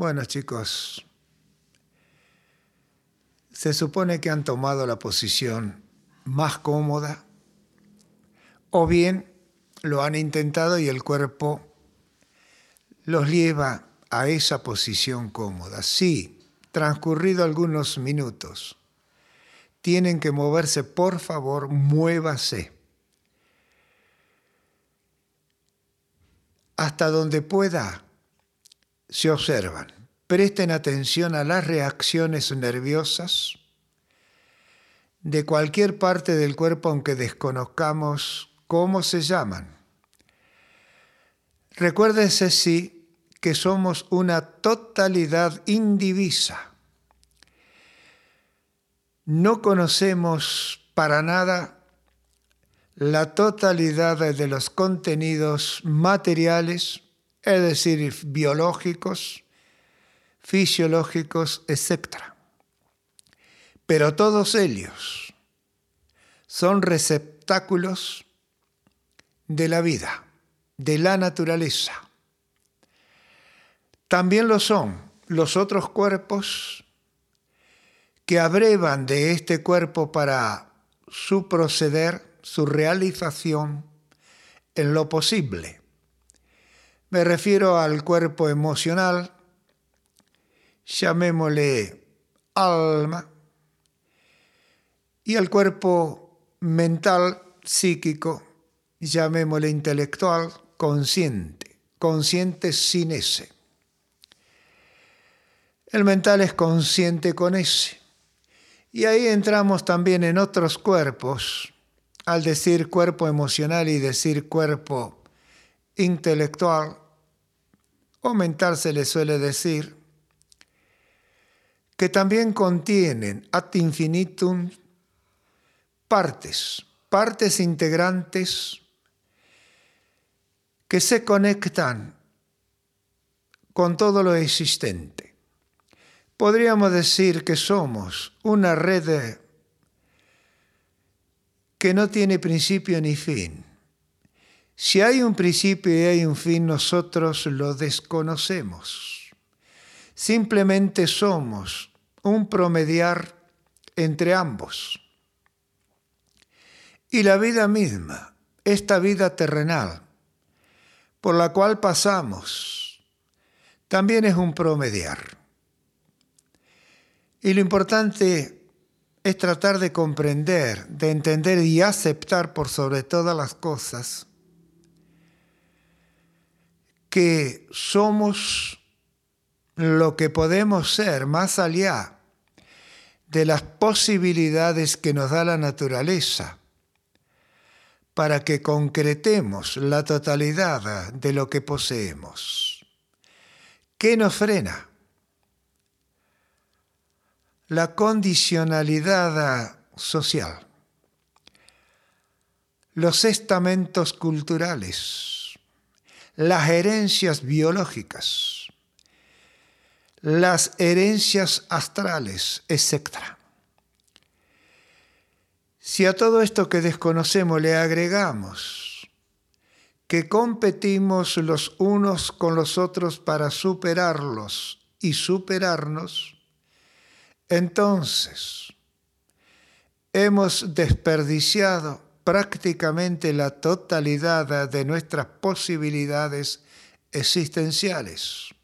Bueno chicos, se supone que han tomado la posición más cómoda o bien lo han intentado y el cuerpo los lleva a esa posición cómoda. Sí, transcurrido algunos minutos, tienen que moverse, por favor, muévase. Hasta donde pueda, se observan. Presten atención a las reacciones nerviosas de cualquier parte del cuerpo aunque desconozcamos cómo se llaman. Recuérdese sí que somos una totalidad indivisa. No conocemos para nada la totalidad de los contenidos materiales, es decir, biológicos, fisiológicos, etc. Pero todos ellos son receptáculos de la vida, de la naturaleza. También lo son los otros cuerpos que abrevan de este cuerpo para su proceder, su realización en lo posible. Me refiero al cuerpo emocional, llamémosle alma, y al cuerpo mental, psíquico, llamémosle intelectual, consciente, consciente sin ese. El mental es consciente con ese. Y ahí entramos también en otros cuerpos, al decir cuerpo emocional y decir cuerpo intelectual, o mental se le suele decir, que también contienen ad infinitum partes, partes integrantes que se conectan con todo lo existente. Podríamos decir que somos una red que no tiene principio ni fin. Si hay un principio y hay un fin, nosotros lo desconocemos. Simplemente somos un promediar entre ambos. Y la vida misma, esta vida terrenal, por la cual pasamos, también es un promediar. Y lo importante es tratar de comprender, de entender y aceptar por sobre todas las cosas que somos lo que podemos ser más allá de las posibilidades que nos da la naturaleza para que concretemos la totalidad de lo que poseemos. ¿Qué nos frena? la condicionalidad social, los estamentos culturales, las herencias biológicas, las herencias astrales, etc. Si a todo esto que desconocemos le agregamos que competimos los unos con los otros para superarlos y superarnos, entonces, hemos desperdiciado prácticamente la totalidad de nuestras posibilidades existenciales.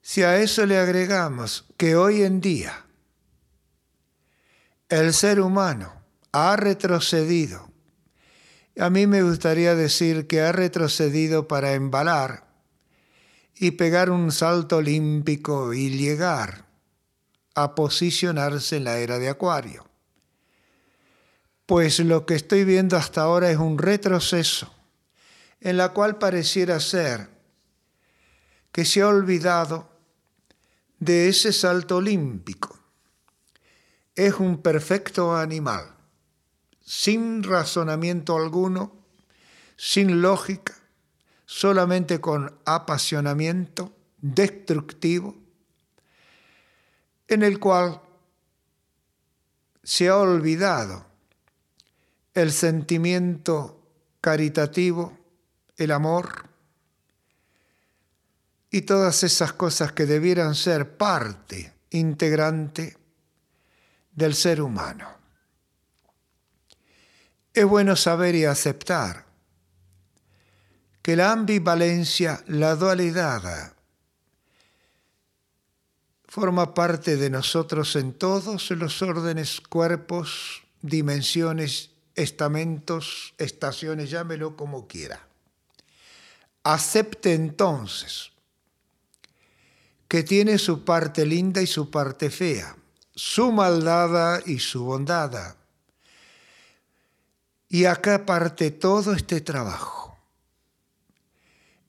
Si a eso le agregamos que hoy en día el ser humano ha retrocedido, a mí me gustaría decir que ha retrocedido para embalar y pegar un salto olímpico y llegar a posicionarse en la era de Acuario. Pues lo que estoy viendo hasta ahora es un retroceso en la cual pareciera ser que se ha olvidado de ese salto olímpico. Es un perfecto animal, sin razonamiento alguno, sin lógica, solamente con apasionamiento destructivo, en el cual se ha olvidado el sentimiento caritativo, el amor, y todas esas cosas que debieran ser parte integrante del ser humano. Es bueno saber y aceptar que la ambivalencia, la dualidad, forma parte de nosotros en todos los órdenes, cuerpos, dimensiones, estamentos, estaciones, llámelo como quiera. Acepte entonces que tiene su parte linda y su parte fea, su maldad y su bondad. Y acá parte todo este trabajo.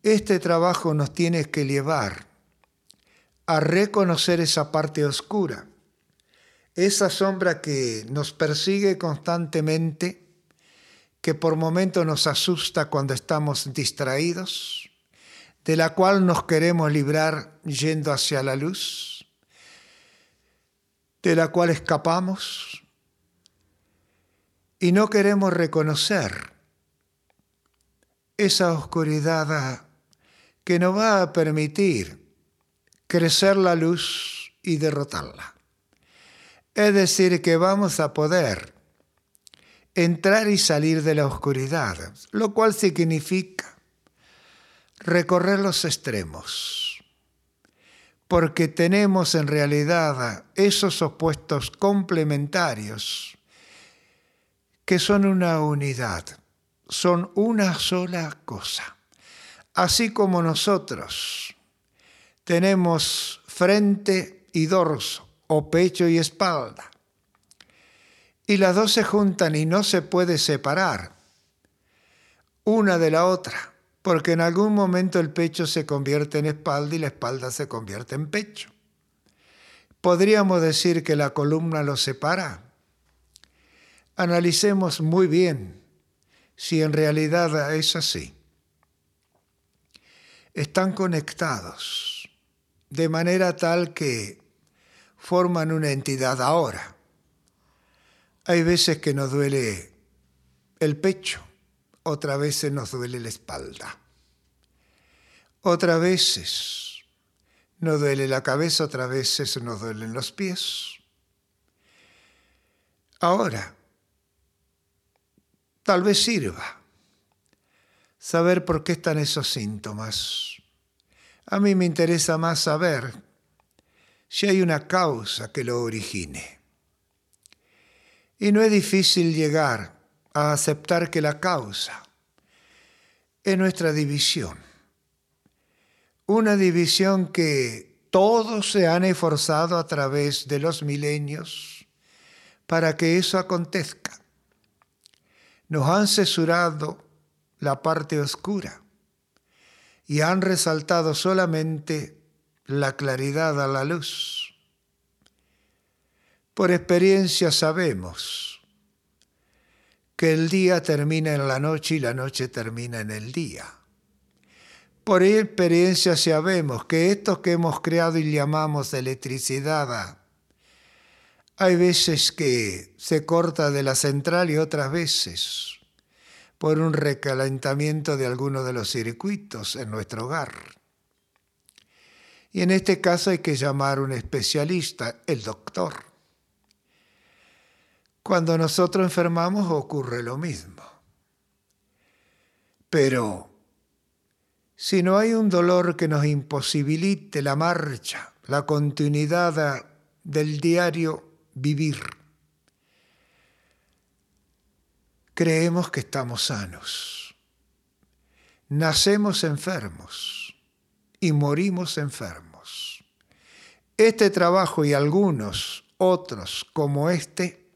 Este trabajo nos tiene que llevar a reconocer esa parte oscura, esa sombra que nos persigue constantemente, que por momentos nos asusta cuando estamos distraídos, de la cual nos queremos librar yendo hacia la luz, de la cual escapamos y no queremos reconocer esa oscuridad que nos va a permitir crecer la luz y derrotarla. Es decir, que vamos a poder entrar y salir de la oscuridad, lo cual significa recorrer los extremos, porque tenemos en realidad esos opuestos complementarios que son una unidad, son una sola cosa. Así como nosotros tenemos frente y dorso, o pecho y espalda. Y las dos se juntan y no se puede separar una de la otra, porque en algún momento el pecho se convierte en espalda y la espalda se convierte en pecho. ¿Podríamos decir que la columna los separa? Analicemos muy bien si en realidad es así. Están conectados de manera tal que forman una entidad ahora. Hay veces que nos duele el pecho, otras veces nos duele la espalda. Otras veces nos duele la cabeza, otras veces nos duelen los pies. Ahora, tal vez sirva saber por qué están esos síntomas a mí me interesa más saber si hay una causa que lo origine. Y no es difícil llegar a aceptar que la causa es nuestra división. Una división que todos se han esforzado a través de los milenios para que eso acontezca. Nos han censurado la parte oscura y han resaltado solamente la claridad a la luz. Por experiencia sabemos que el día termina en la noche y la noche termina en el día. Por experiencia sabemos que esto que hemos creado y llamamos electricidad, hay veces que se corta de la central y otras veces por un recalentamiento de alguno de los circuitos en nuestro hogar. Y en este caso hay que llamar a un especialista, el doctor. Cuando nosotros enfermamos ocurre lo mismo. Pero si no hay un dolor que nos imposibilite la marcha, la continuidad del diario vivir, creemos que estamos sanos. Nacemos enfermos y morimos enfermos. Este trabajo y algunos otros como este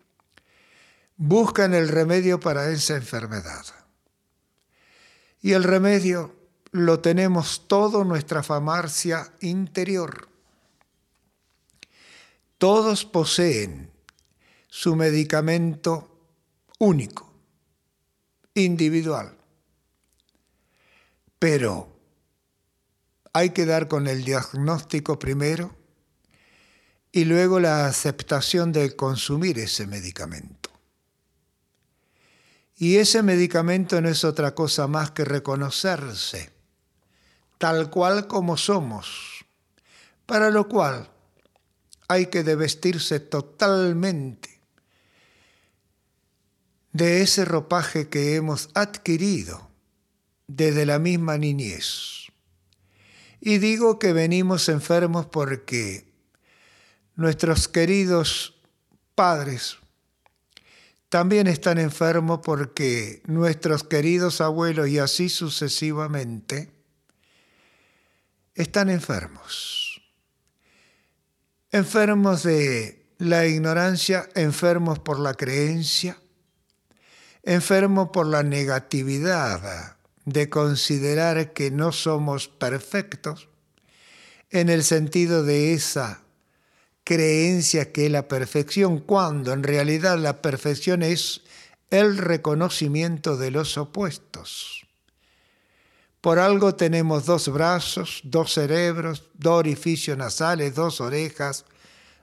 buscan el remedio para esa enfermedad. Y el remedio lo tenemos todo nuestra farmacia interior. Todos poseen su medicamento único individual. Pero hay que dar con el diagnóstico primero y luego la aceptación de consumir ese medicamento. Y ese medicamento no es otra cosa más que reconocerse tal cual como somos, para lo cual hay que desvestirse totalmente de ese ropaje que hemos adquirido desde la misma niñez. Y digo que venimos enfermos porque nuestros queridos padres también están enfermos porque nuestros queridos abuelos y así sucesivamente están enfermos. Enfermos de la ignorancia, enfermos por la creencia, enfermos por la negatividad de considerar que no somos perfectos en el sentido de esa creencia que es la perfección, cuando en realidad la perfección es el reconocimiento de los opuestos. Por algo tenemos dos brazos, dos cerebros, dos orificios nasales, dos orejas,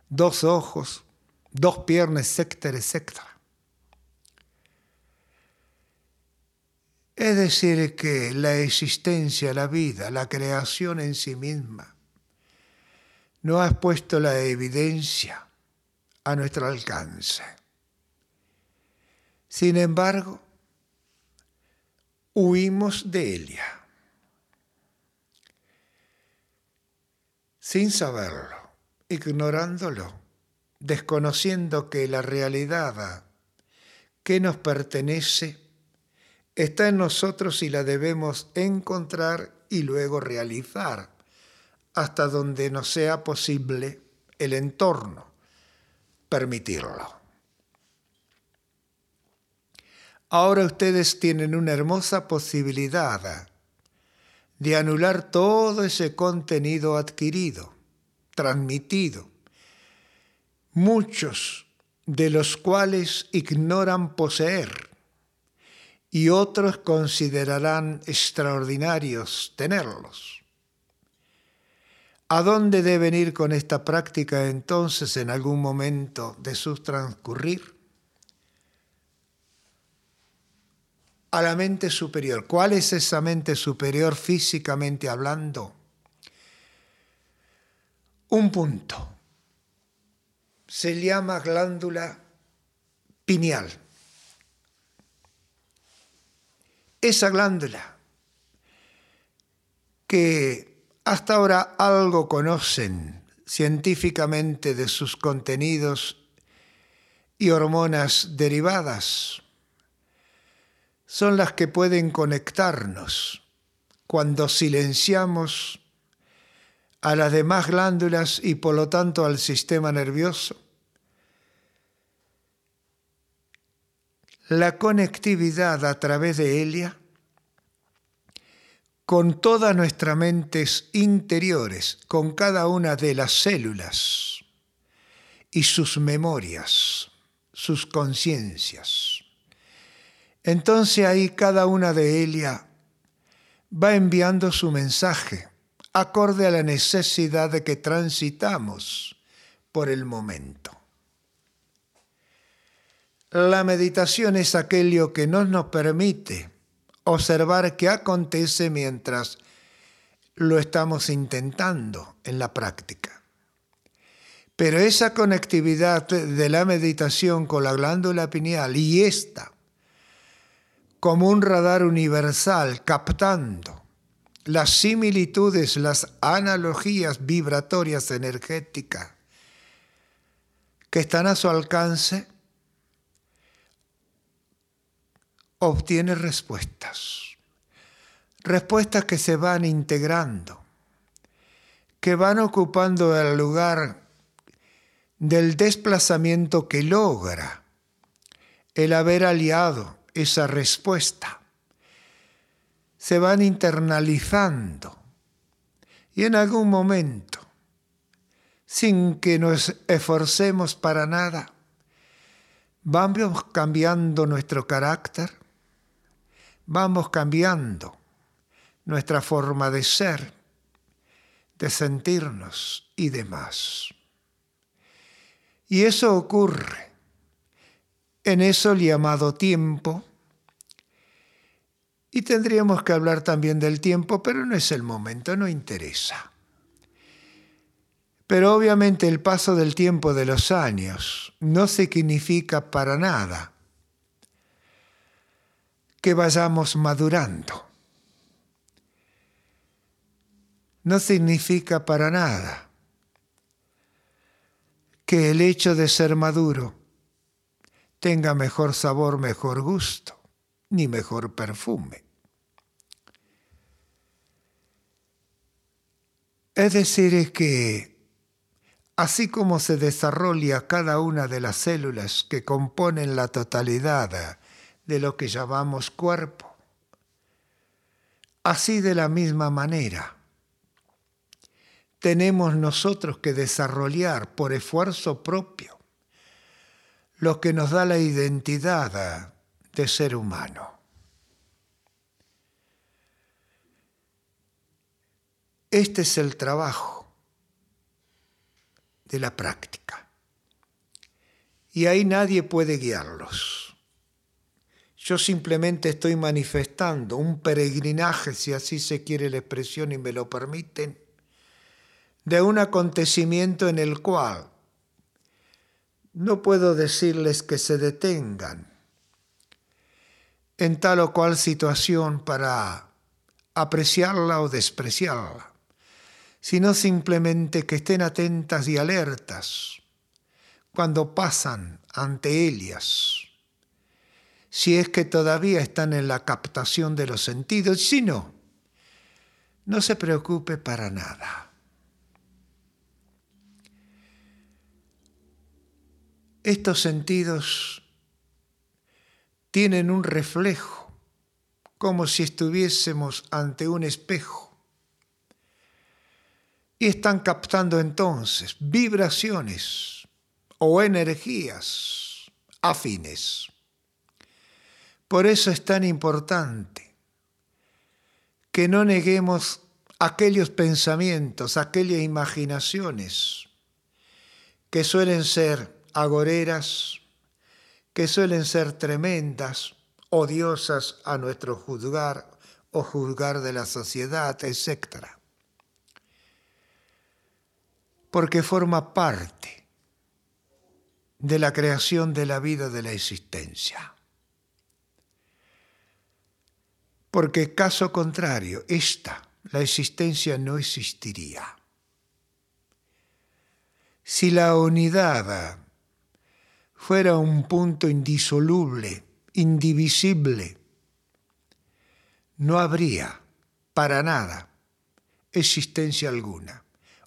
dos ojos, dos piernas, etcétera, etcétera. Es decir, que la existencia, la vida, la creación en sí misma, no ha puesto la evidencia a nuestro alcance. Sin embargo, huimos de ella. Sin saberlo, ignorándolo, desconociendo que la realidad que nos pertenece está en nosotros y la debemos encontrar y luego realizar hasta donde no sea posible el entorno permitirlo. Ahora ustedes tienen una hermosa posibilidad de anular todo ese contenido adquirido, transmitido, muchos de los cuales ignoran poseer y otros considerarán extraordinarios tenerlos. ¿A dónde deben ir con esta práctica entonces en algún momento de su transcurrir? A la mente superior. ¿Cuál es esa mente superior físicamente hablando? Un punto. Se llama glándula pineal. Esa glándula que hasta ahora algo conocen científicamente de sus contenidos y hormonas derivadas. Son las que pueden conectarnos cuando silenciamos a las demás glándulas y por lo tanto al sistema nervioso. La conectividad a través de ella con todas nuestras mentes interiores, con cada una de las células y sus memorias, sus conciencias. Entonces ahí cada una de ellas va enviando su mensaje acorde a la necesidad de que transitamos por el momento. La meditación es aquello que no nos permite observar qué acontece mientras lo estamos intentando en la práctica. Pero esa conectividad de la meditación con la glándula pineal y esta como un radar universal captando las similitudes, las analogías vibratorias energéticas que están a su alcance, obtiene respuestas. Respuestas que se van integrando, que van ocupando el lugar del desplazamiento que logra el haber aliado esa respuesta. Se van internalizando y en algún momento, sin que nos esforcemos para nada, vamos cambiando nuestro carácter, vamos cambiando nuestra forma de ser, de sentirnos y demás. Y eso ocurre en eso llamado tiempo Y tendríamos que hablar también del tiempo, pero no es el momento, no interesa. Pero obviamente el paso del tiempo de los años no significa para nada que vayamos madurando. No significa para nada que el hecho de ser maduro tenga mejor sabor, mejor gusto, ni mejor perfume. Es decir, es que así como se desarrolla cada una de las células que componen la totalidad de lo que llamamos cuerpo, así de la misma manera tenemos nosotros que desarrollar por esfuerzo propio lo que nos da la identidad de ser humano. Este es el trabajo de la práctica. Y ahí nadie puede guiarlos. Yo simplemente estoy manifestando un peregrinaje, si así se quiere la expresión y me lo permiten, de un acontecimiento en el cual no puedo decirles que se detengan en tal o cual situación para apreciarla o despreciarla sino simplemente que estén atentas y alertas cuando pasan ante ellas, si es que todavía están en la captación de los sentidos, si no, no se preocupe para nada. Estos sentidos tienen un reflejo, como si estuviésemos ante un espejo y están captando entonces vibraciones o energías afines. Por eso es tan importante que no neguemos aquellos pensamientos, aquellas imaginaciones que suelen ser agoreras, que suelen ser tremendas, odiosas a nuestro juzgar o juzgar de la sociedad, etc porque forma parte de la creación de la vida de la existencia. Porque caso contrario, esta, la existencia no existiría. Si la unidad fuera un punto indisoluble, indivisible, no habría para nada existencia alguna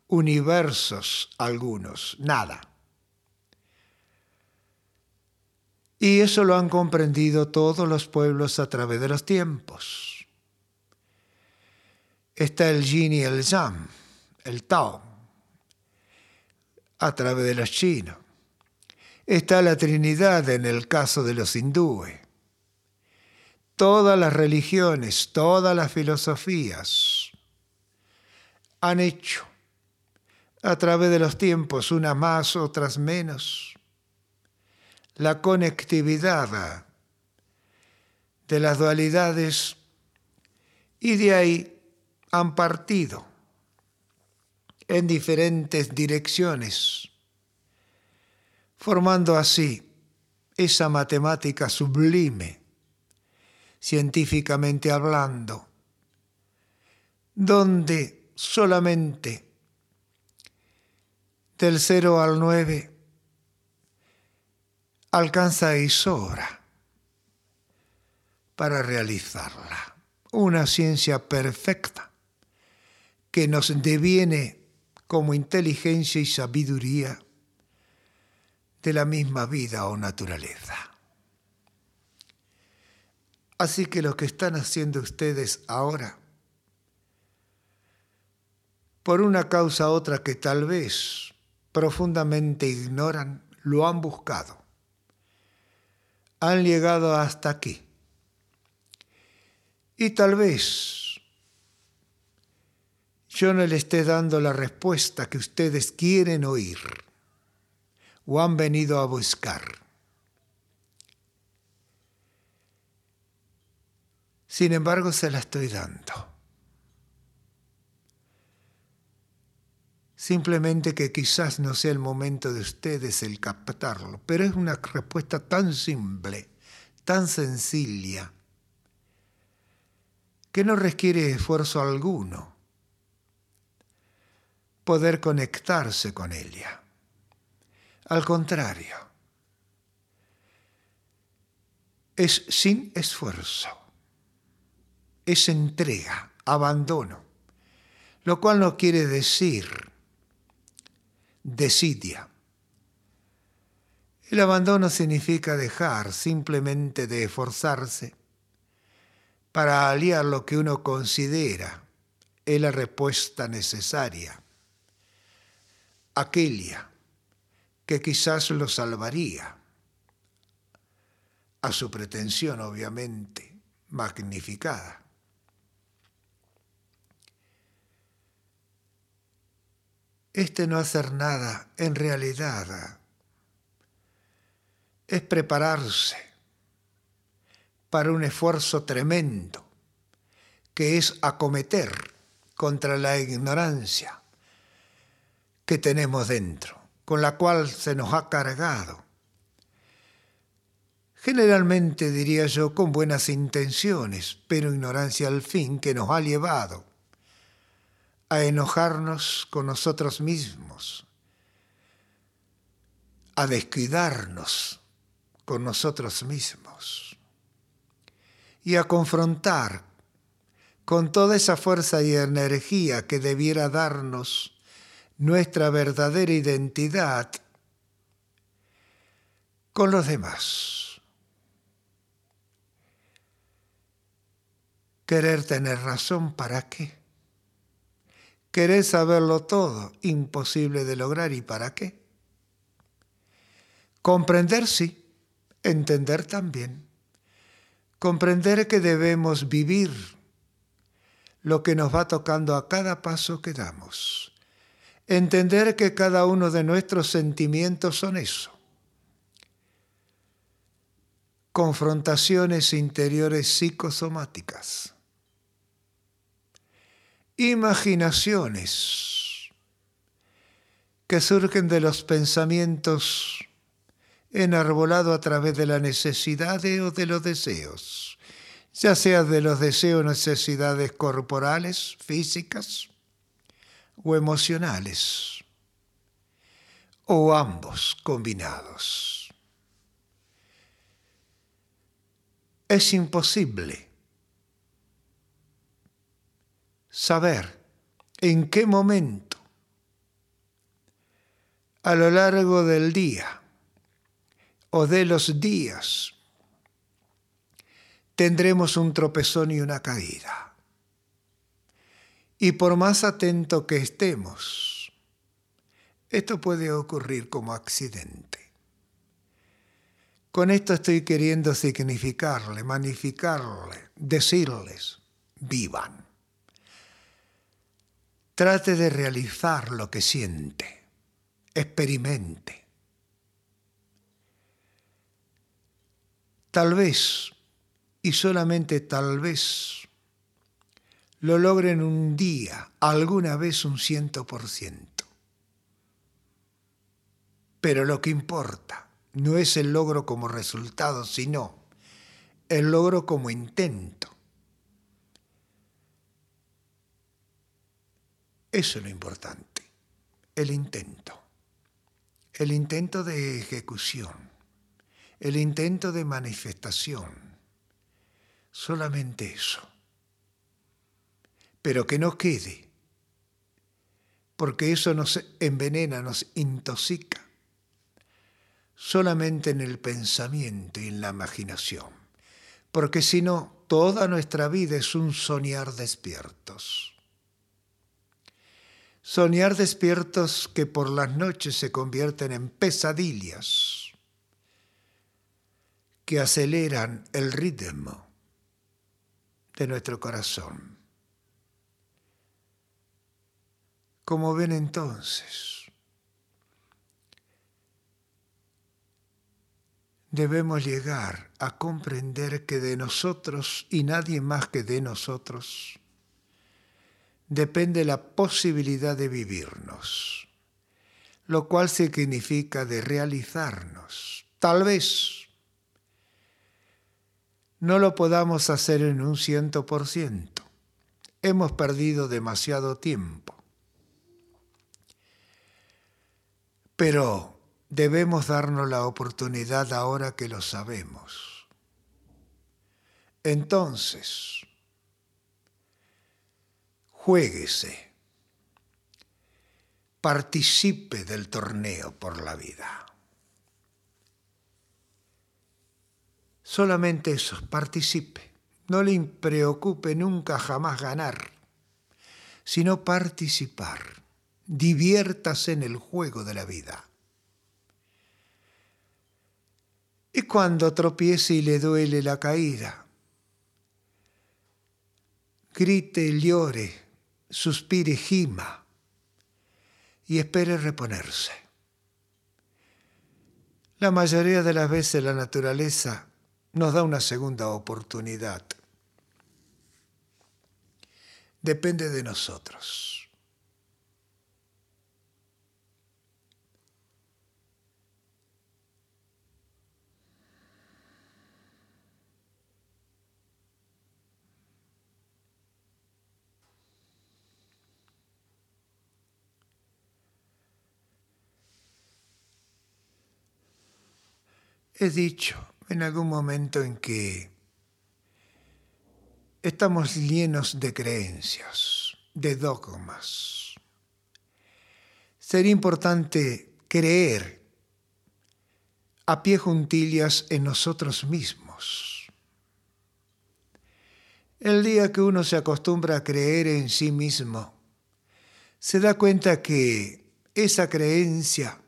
universos algunos, nada. Y eso lo han comprendido todos los pueblos a través de los tiempos. Está el yin y el yang, el Tao, a través de los chinos. Está la Trinidad en el caso de los hindúes. Todas las religiones, todas las filosofías han hecho a través de los tiempos, unas más, otras menos. La conectividad de las dualidades y de ahí han partido en diferentes direcciones, formando así esa matemática sublime, científicamente hablando, donde solamente del 0 al 9 alcanza y sobra para realizarla. Una ciencia perfecta que nos deviene como inteligencia y sabiduría de la misma vida o naturaleza. Así que lo que están haciendo ustedes ahora, por una causa u otra que tal vez profundamente ignoran, lo han buscado. Han llegado hasta aquí. Y tal vez yo no le esté dando la respuesta que ustedes quieren oír o han venido a buscar. Sin embargo, se la estoy dando. Simplemente que quizás no sea el momento de ustedes el captarlo, pero es una respuesta tan simple, tan sencilla, que no requiere esfuerzo alguno poder conectarse con ella. Al contrario, es sin esfuerzo, es entrega, abandono, lo cual no quiere decir desidia. El abandono significa dejar simplemente de esforzarse para aliar lo que uno considera es la respuesta necesaria, aquella que quizás lo salvaría, a su pretensión obviamente magnificada. Este no hacer nada en realidad es prepararse para un esfuerzo tremendo que es acometer contra la ignorancia que tenemos dentro, con la cual se nos ha cargado. Generalmente diría yo con buenas intenciones, pero ignorancia al fin que nos ha llevado a enojarnos con nosotros mismos, a descuidarnos con nosotros mismos y a confrontar con toda esa fuerza y energía que debiera darnos nuestra verdadera identidad con los demás. Querer tener razón, ¿para qué? Querés saberlo todo, imposible de lograr, ¿y para qué? Comprender sí, entender también. Comprender que debemos vivir lo que nos va tocando a cada paso que damos. Entender que cada uno de nuestros sentimientos son eso. Confrontaciones interiores psicosomáticas imaginaciones que surgen de los pensamientos enarbolados a través de las necesidades o de los deseos, ya sea de los deseos necesidades corporales, físicas o emocionales, o ambos combinados. Es imposible saber en qué momento a lo largo del día o de los días tendremos un tropezón y una caída. Y por más atento que estemos, esto puede ocurrir como accidente. Con esto estoy queriendo significarle, magnificarle, decirles, vivan. Trate de realizar lo que siente. Experimente. Tal vez, y solamente tal vez, lo logren un día, alguna vez un ciento por ciento. Pero lo que importa no es el logro como resultado, sino el logro como intento. Eso es lo importante, el intento, el intento de ejecución, el intento de manifestación, solamente eso. Pero que no quede, porque eso nos envenena, nos intoxica, solamente en el pensamiento y en la imaginación, porque si no, toda nuestra vida es un soñar despiertos soñar despiertos que por las noches se convierten en pesadillas que aceleran el ritmo de nuestro corazón. Como ven entonces, debemos llegar a comprender que de nosotros y nadie más que de nosotros depende la posibilidad de vivirnos, lo cual significa de realizarnos. Tal vez no lo podamos hacer en un ciento por ciento. Hemos perdido demasiado tiempo. Pero debemos darnos la oportunidad ahora que lo sabemos. Entonces, juéguese, participe del torneo por la vida. Solamente eso, participe. No le preocupe nunca jamás ganar, sino participar. Diviértase en el juego de la vida. Y cuando tropiece y le duele la caída, grite, llore, suspire, gima y espere reponerse. La mayoría de las veces la naturaleza nos da una segunda oportunidad. Depende de nosotros. He dicho en algún momento en que estamos llenos de creencias, de dogmas. Sería importante creer a pie juntillas en nosotros mismos. El día que uno se acostumbra a creer en sí mismo, se da cuenta que esa creencia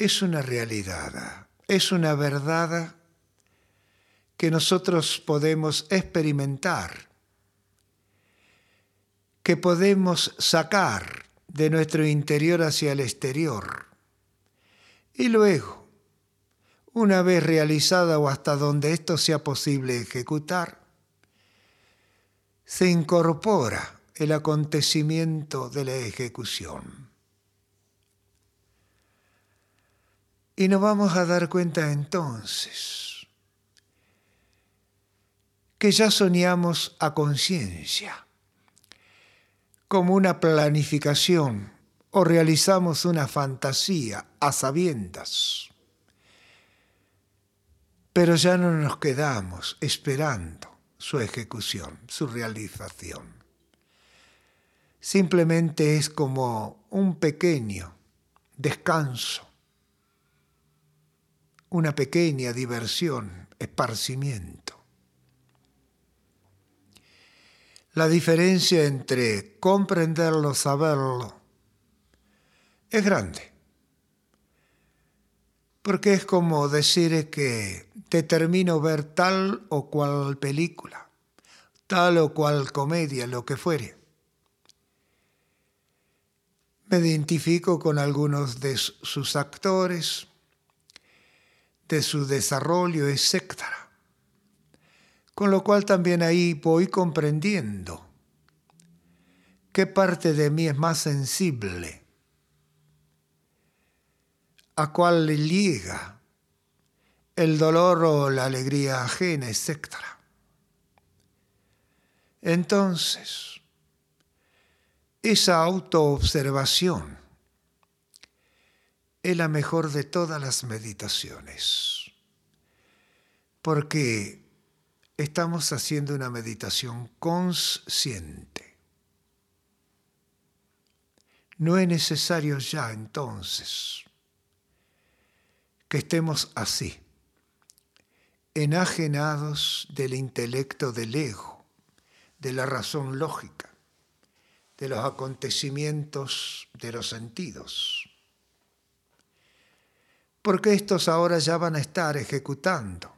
es una realidad, es una verdad que nosotros podemos experimentar, que podemos sacar de nuestro interior hacia el exterior. Y luego, una vez realizada o hasta donde esto sea posible ejecutar, se incorpora el acontecimiento de la ejecución. Y nos vamos a dar cuenta entonces que ya soñamos a conciencia, como una planificación o realizamos una fantasía a sabiendas. Pero ya no nos quedamos esperando su ejecución, su realización. Simplemente es como un pequeño descanso una pequeña diversión, esparcimiento. La diferencia entre comprenderlo, saberlo, es grande. Porque es como decir que determino ver tal o cual película, tal o cual comedia, lo que fuere. Me identifico con algunos de sus actores, de su desarrollo, etc. Con lo cual también ahí voy comprendiendo qué parte de mí es más sensible, a cuál le llega el dolor o la alegría ajena, etc. Entonces, esa autoobservación es la mejor de todas las meditaciones, porque estamos haciendo una meditación consciente. No es necesario ya entonces que estemos así, enajenados del intelecto del ego, de la razón lógica, de los acontecimientos de los sentidos porque estos ahora ya van a estar ejecutando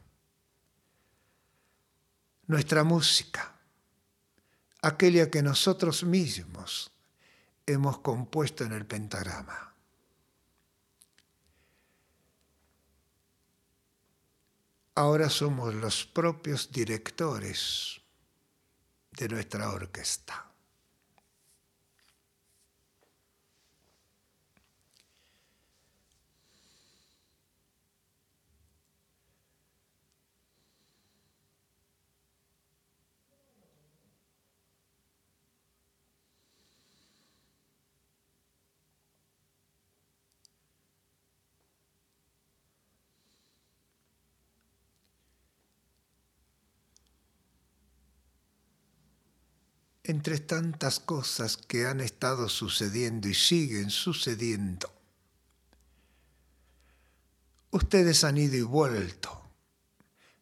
nuestra música, aquella que nosotros mismos hemos compuesto en el pentagrama. ahora somos los propios directores de nuestra orquesta. Entre tantas cosas que han estado sucediendo y siguen sucediendo, ustedes han ido y vuelto,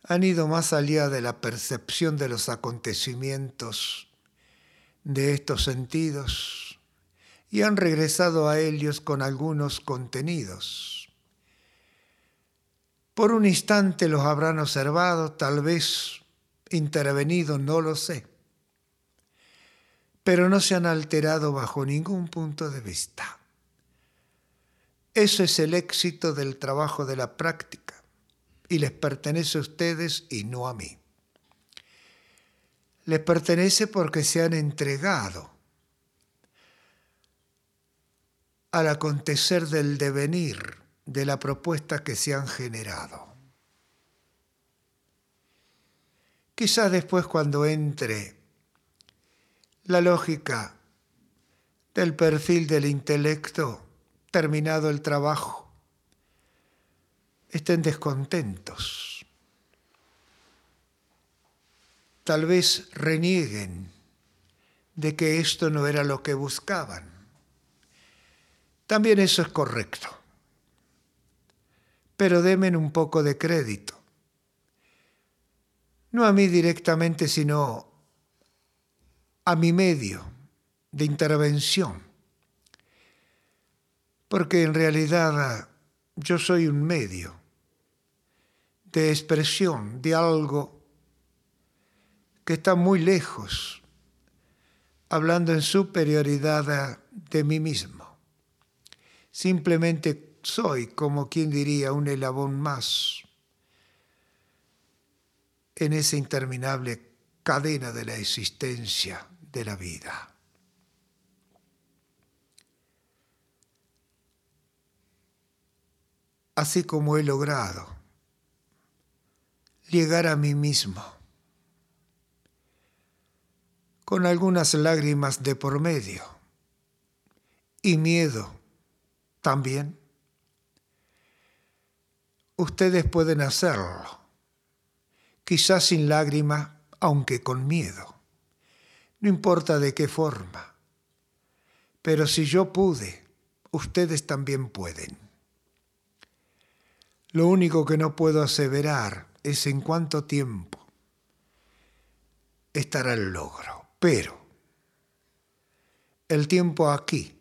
han ido más allá de la percepción de los acontecimientos de estos sentidos y han regresado a ellos con algunos contenidos. Por un instante los habrán observado, tal vez intervenido, no lo sé pero no se han alterado bajo ningún punto de vista. Eso es el éxito del trabajo de la práctica y les pertenece a ustedes y no a mí. Les pertenece porque se han entregado al acontecer del devenir de la propuesta que se han generado. Quizás después cuando entre la lógica del perfil del intelecto, terminado el trabajo, estén descontentos. Tal vez renieguen de que esto no era lo que buscaban. También eso es correcto. Pero denme un poco de crédito. No a mí directamente, sino a mi medio de intervención, porque en realidad yo soy un medio de expresión de algo que está muy lejos, hablando en superioridad de mí mismo. Simplemente soy, como quien diría, un elabón más en esa interminable cadena de la existencia de la vida. Así como he logrado llegar a mí mismo, con algunas lágrimas de por medio y miedo también, ustedes pueden hacerlo, quizás sin lágrima, aunque con miedo no importa de qué forma. Pero si yo pude, ustedes también pueden. Lo único que no puedo aseverar es en cuánto tiempo estará el logro. Pero el tiempo aquí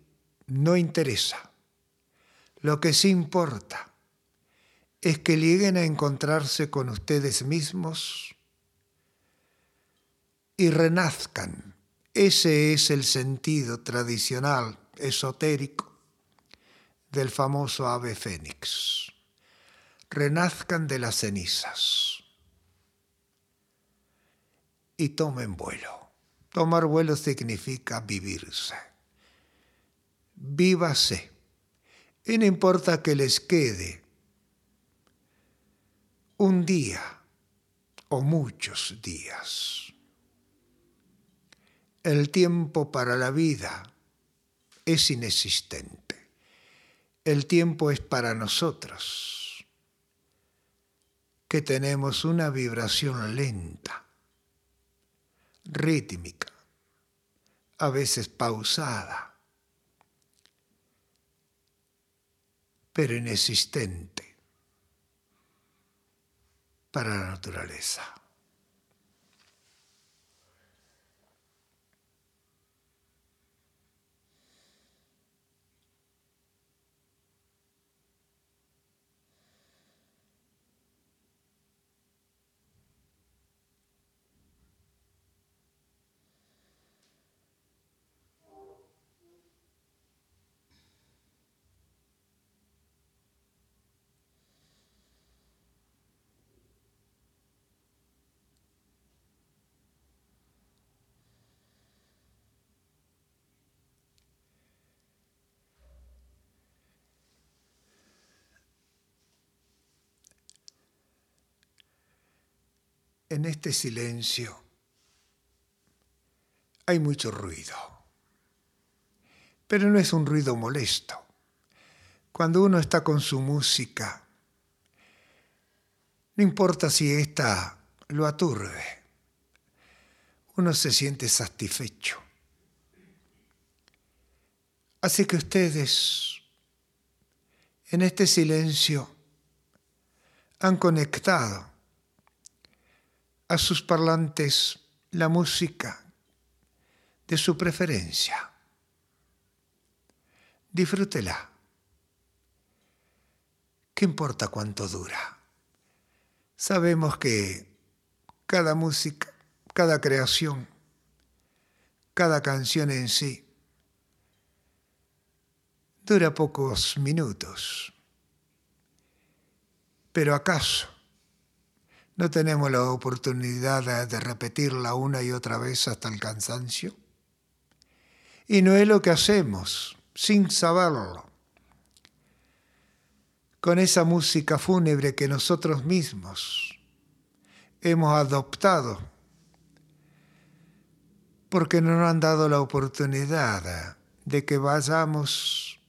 no interesa. Lo que sí importa es que lleguen a encontrarse con ustedes mismos y renazcan. Ese es el sentido tradicional, esotérico, del famoso ave fénix. Renazcan de las cenizas y tomen vuelo. Tomar vuelo significa vivirse. Vívase. Y no importa que les quede un día o muchos días el tiempo para la vida es inexistente. El tiempo es para nosotros, que tenemos una vibración lenta, rítmica, a veces pausada, pero inexistente para la naturaleza. En este silencio hay mucho ruido, pero no es un ruido molesto. Cuando uno está con su música, no importa si ésta lo aturde, uno se siente satisfecho. Así que ustedes, en este silencio, han conectado a sus parlantes la música de su preferencia. Disfrútela. ¿Qué importa cuánto dura? Sabemos que cada música, cada creación, cada canción en sí, dura pocos minutos. Pero acaso no tenemos la oportunidad de repetirla una y otra vez hasta el cansancio. Y no es lo que hacemos, sin saberlo, con esa música fúnebre que nosotros mismos hemos adoptado, porque no nos han dado la oportunidad de que vayamos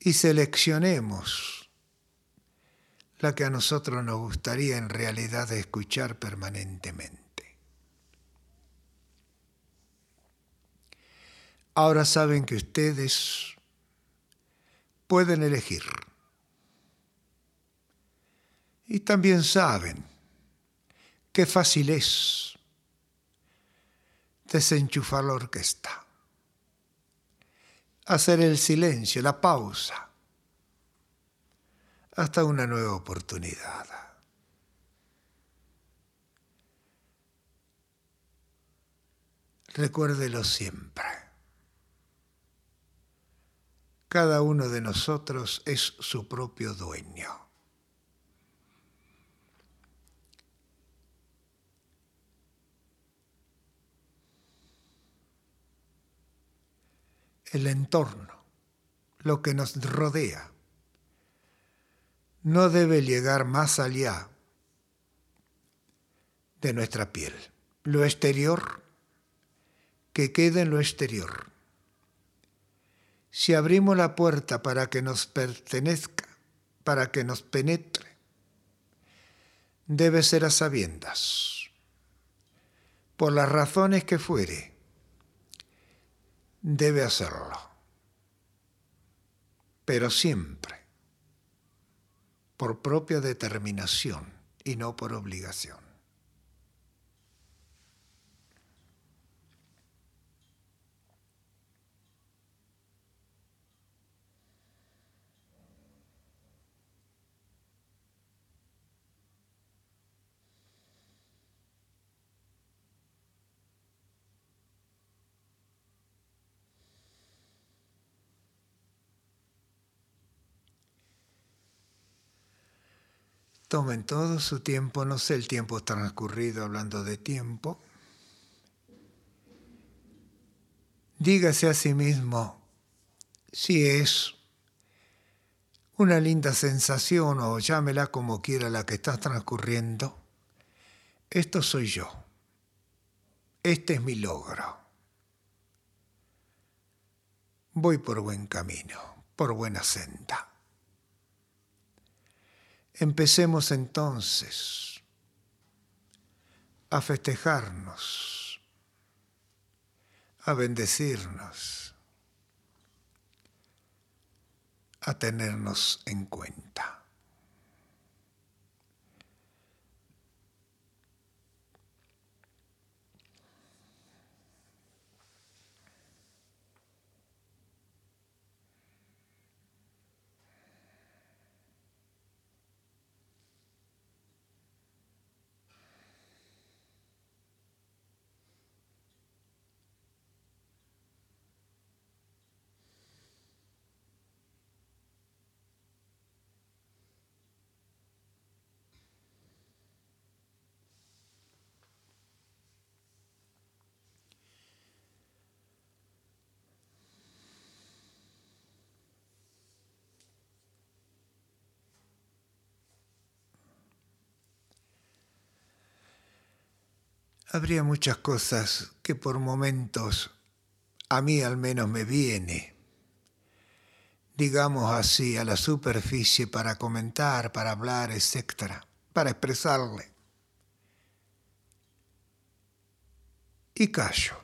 y seleccionemos que a nosotros nos gustaría en realidad escuchar permanentemente. Ahora saben que ustedes pueden elegir. Y también saben qué fácil es desenchufar la orquesta hacer el silencio, la pausa, hasta una nueva oportunidad. Recuérdelo siempre. Cada uno de nosotros es su propio dueño. el entorno, lo que nos rodea, no debe llegar más allá de nuestra piel. Lo exterior, que quede en lo exterior. Si abrimos la puerta para que nos pertenezca, para que nos penetre, debe ser a sabiendas, por las razones que fuere debe hacerlo, pero siempre por propia determinación y no por obligación. Tomen todo su tiempo, no sé el tiempo transcurrido hablando de tiempo. Dígase a sí mismo si es una linda sensación o llámela como quiera la que está transcurriendo. Esto soy yo. Este es mi logro. Voy por buen camino, por buena senda. Empecemos entonces a festejarnos, a bendecirnos, a tenernos en cuenta. Habría muchas cosas que por momentos a mí al menos me viene, digamos así, a la superficie para comentar, para hablar, etc., para expresarle. Y callo.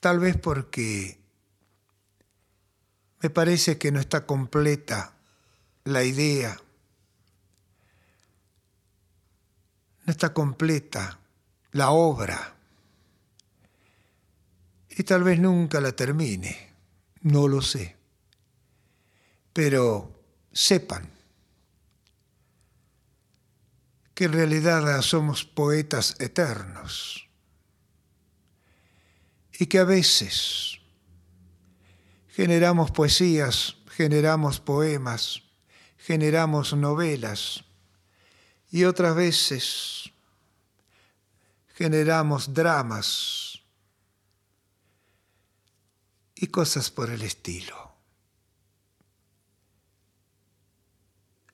Tal vez porque me parece que no está completa la idea, no está completa la obra y tal vez nunca la termine, no lo sé. Pero sepan que en realidad somos poetas eternos y que a veces generamos poesías, generamos poemas, generamos novelas y otras veces generamos dramas y cosas por el estilo.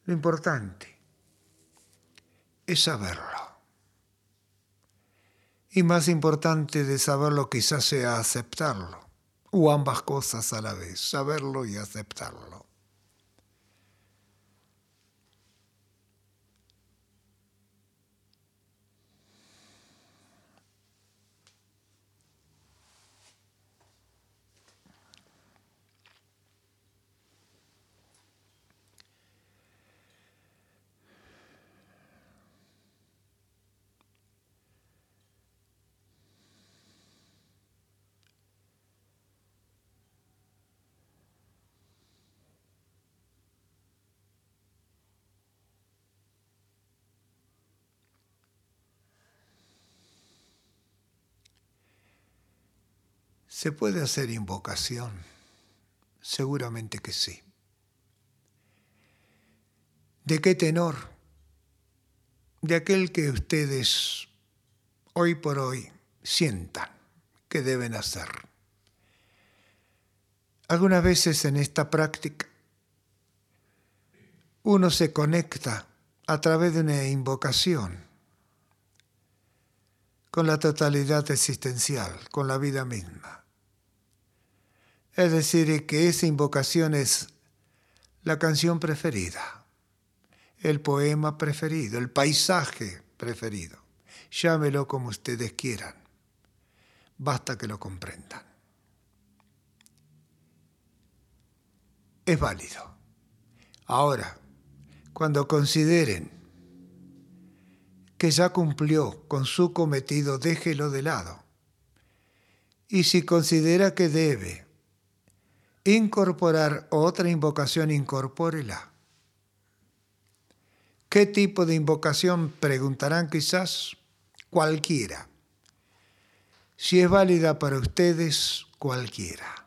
Lo importante es saberlo. Y más importante de saberlo quizás sea aceptarlo, o ambas cosas a la vez, saberlo y aceptarlo. ¿Se puede hacer invocación? Seguramente que sí. ¿De qué tenor? De aquel que ustedes hoy por hoy sientan que deben hacer. Algunas veces en esta práctica uno se conecta a través de una invocación con la totalidad existencial, con la vida misma. Es decir, que esa invocación es la canción preferida, el poema preferido, el paisaje preferido. Llámelo como ustedes quieran. Basta que lo comprendan. Es válido. Ahora, cuando consideren que ya cumplió con su cometido, déjelo de lado. Y si considera que debe incorporar otra invocación, incorpórela. ¿Qué tipo de invocación? Preguntarán quizás cualquiera. Si es válida para ustedes, cualquiera.